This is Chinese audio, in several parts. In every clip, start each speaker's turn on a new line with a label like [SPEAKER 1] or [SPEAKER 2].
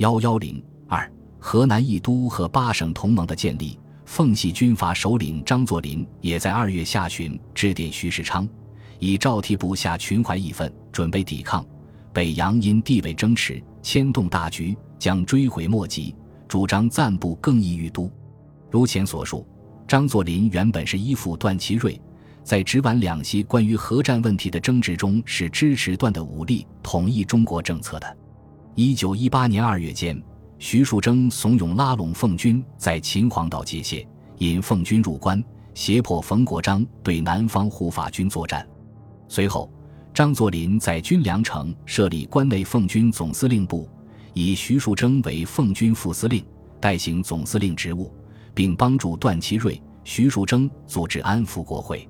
[SPEAKER 1] 幺幺零二，河南义都和八省同盟的建立。奉系军阀首领张作霖也在二月下旬致电徐世昌，以赵替部下群怀义愤，准备抵抗。北洋因地位争持，牵动大局，将追悔莫及，主张暂不更易于都。如前所述，张作霖原本是依附段祺瑞，在直皖两系关于核战问题的争执中，是支持段的武力统一中国政策的。一九一八年二月间。徐树铮怂恿拉拢奉军，在秦皇岛界限，引奉军入关，胁迫冯国璋对南方护法军作战。随后，张作霖在军粮城设立关内奉军总司令部，以徐树铮为奉军副司令，代行总司令职务，并帮助段祺瑞、徐树铮组织安抚国会。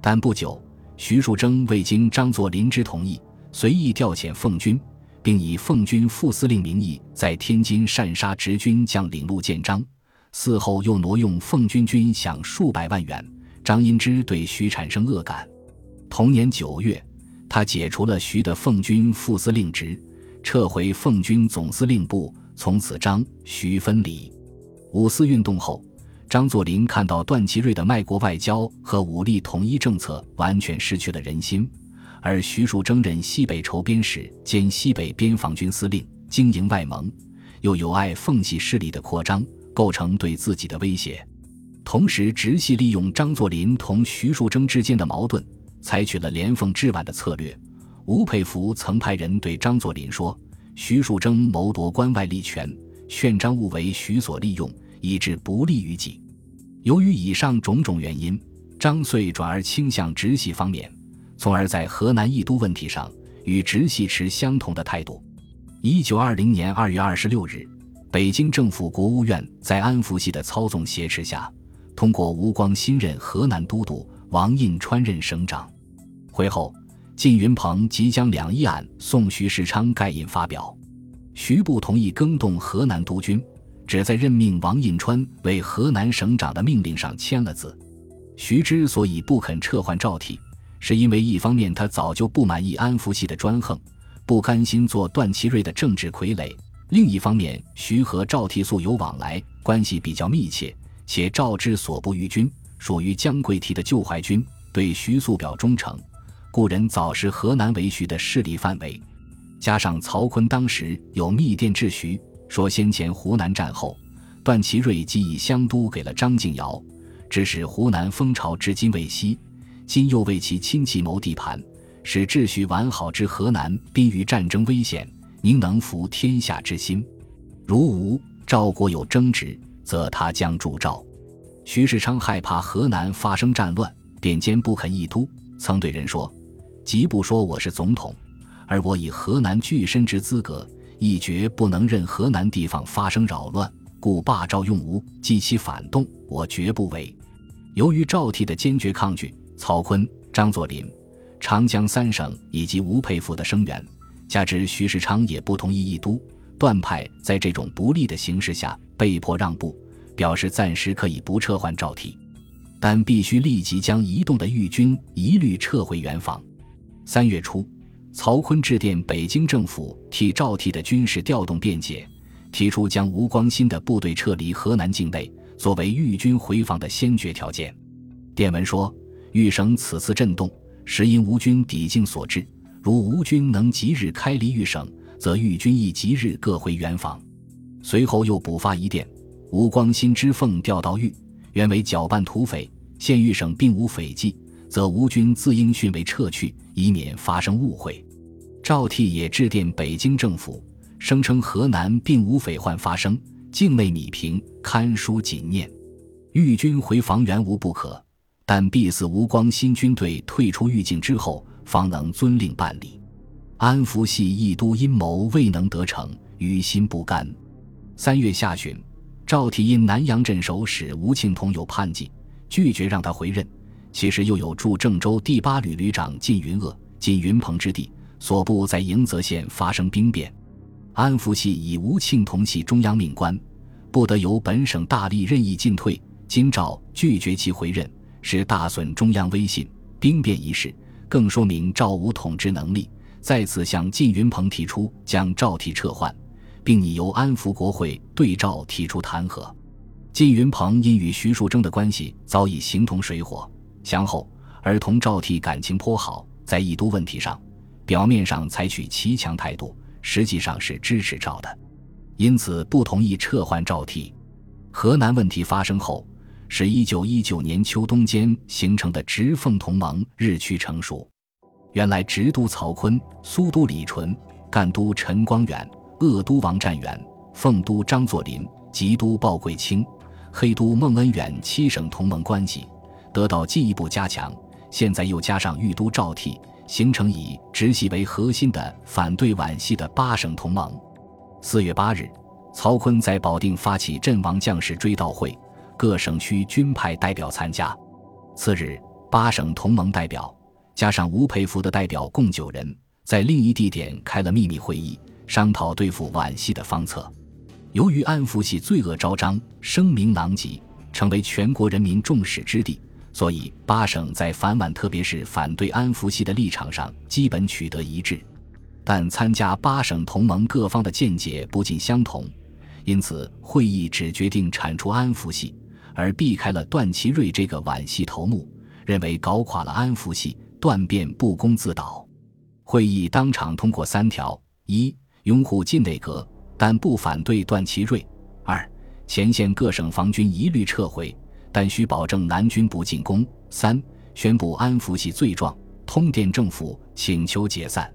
[SPEAKER 1] 但不久，徐树铮未经张作霖之同意，随意调遣奉军。并以奉军副司令名义在天津擅杀直军将领陆建章，嗣后又挪用奉军军饷数百万元。张荫之对徐产生恶感。同年九月，他解除了徐的奉军副司令职，撤回奉军总司令部，从此张徐分离。五四运动后，张作霖看到段祺瑞的卖国外交和武力统一政策完全失去了人心。而徐树铮任西北筹边使兼西北边防军司令，经营外蒙，又有碍奉系势力的扩张，构成对自己的威胁。同时，直系利用张作霖同徐树铮之间的矛盾，采取了连奉制皖的策略。吴佩孚曾派人对张作霖说：“徐树铮谋夺关外利权，劝张勿为徐所利用，以致不利于己。”由于以上种种原因，张遂转而倾向直系方面。从而在河南义都问题上与直系持相同的态度。一九二零年二月二十六日，北京政府国务院在安福系的操纵挟持下，通过吴光新任河南都督，王印川任省长。会后，靳云鹏即将两议案送徐世昌盖印发表。徐不同意更动河南督军，只在任命王印川为河南省长的命令上签了字。徐之所以不肯撤换赵体。是因为一方面他早就不满意安福系的专横，不甘心做段祺瑞的政治傀儡；另一方面，徐和赵倜素有往来，关系比较密切，且赵之所部豫军属于姜桂提的旧淮军，对徐素表忠诚，故人早视河南为徐的势力范围。加上曹锟当时有密电致徐，说先前湖南战后，段祺瑞即以湘都给了张敬尧，致使湖南风潮至今未息。今又为其亲戚谋地盘，使秩序完好之河南濒于战争危险，宁能服天下之心？如吴赵国有争执，则他将助赵。徐世昌害怕河南发生战乱，便坚不肯议都。曾对人说：“即不说我是总统，而我以河南巨身之资格，亦绝不能任河南地方发生扰乱，故罢赵用吴，激其反动，我绝不为。”由于赵倜的坚决抗拒。曹锟、张作霖、长江三省以及吴佩孚的声援，加之徐世昌也不同意议都，段派在这种不利的形势下被迫让步，表示暂时可以不撤换赵倜，但必须立即将移动的豫军一律撤回原防。三月初，曹锟致电北京政府，替赵倜的军事调动辩解，提出将吴光新的部队撤离河南境内，作为豫军回防的先决条件。电文说。豫省此次震动，实因吴军抵境所致。如吴军能即日开离豫省，则豫军亦即日各回原防。随后又补发一电：吴光新之奉调到豫，原为搅拌土匪，现豫省并无匪迹，则吴军自应迅为撤去，以免发生误会。赵倜也致电北京政府，声称河南并无匪患发生，境内米平，堪书谨念，豫军回防原无不可。但必似吴光新军队退出豫境之后，方能遵令办理。安福系义都阴谋未能得逞，于心不甘。三月下旬，赵体因南阳镇守使吴庆同有叛计，拒绝让他回任。其实又有驻郑州第八旅旅长靳云鄂、靳云鹏之地，所部在迎泽县发生兵变。安福系以吴庆同系中央命官，不得由本省大吏任意进退。今赵拒绝其回任。是大损中央威信，兵变一事更说明赵武统治能力。再次向靳云鹏提出将赵倜撤换，并拟由安福国会对赵提出弹劾。靳云鹏因与徐树铮的关系早已形同水火，相后而同赵倜感情颇好，在义都问题上，表面上采取骑强态度，实际上是支持赵的，因此不同意撤换赵倜。河南问题发生后，是一九一九年秋冬间形成的直奉同盟日趋成熟。原来直督曹锟、苏都李纯、赣督陈光远、鄂督王占元、奉督张作霖、吉都鲍贵卿。黑都孟恩远七省同盟关系得到进一步加强，现在又加上豫都赵倜，形成以直系为核心的反对皖系的八省同盟。四月八日，曹锟在保定发起阵亡将士追悼会，各省区均派代表参加。次日，八省同盟代表加上吴佩孚的代表共九人，在另一地点开了秘密会议，商讨对付皖系的方策。由于安福系罪恶昭彰，声名狼藉，成为全国人民众矢之的，所以八省在反皖，特别是反对安福系的立场上基本取得一致。但参加八省同盟各方的见解不尽相同，因此会议只决定铲除安福系，而避开了段祺瑞这个皖系头目，认为搞垮了安福系，段便不攻自倒。会议当场通过三条：一、拥护晋内阁。但不反对段祺瑞。二，前线各省防军一律撤回，但需保证南军不进攻。三，宣布安福系罪状，通电政府请求解散。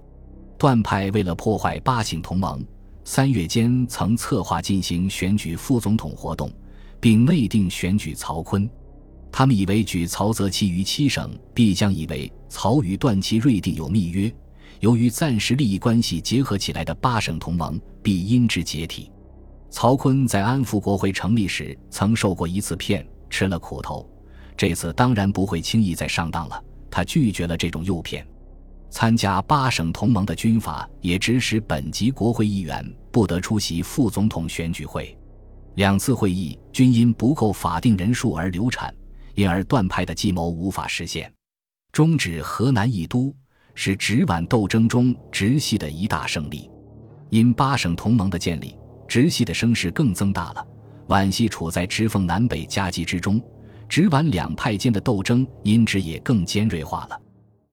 [SPEAKER 1] 段派为了破坏八省同盟，三月间曾策划进行选举副总统活动，并内定选举曹锟。他们以为举曹泽其余七省必将以为曹与段祺瑞定有密约。由于暂时利益关系结合起来的八省同盟必因之解体。曹锟在安福国会成立时曾受过一次骗，吃了苦头，这次当然不会轻易再上当了。他拒绝了这种诱骗。参加八省同盟的军阀也指使本级国会议员不得出席副总统选举会。两次会议均因不够法定人数而流产，因而段派的计谋无法实现，终止河南议都。是直皖斗争中直系的一大胜利，因八省同盟的建立，直系的声势更增大了。皖系处在直奉南北夹击之中，直皖两派间的斗争因之也更尖锐化了。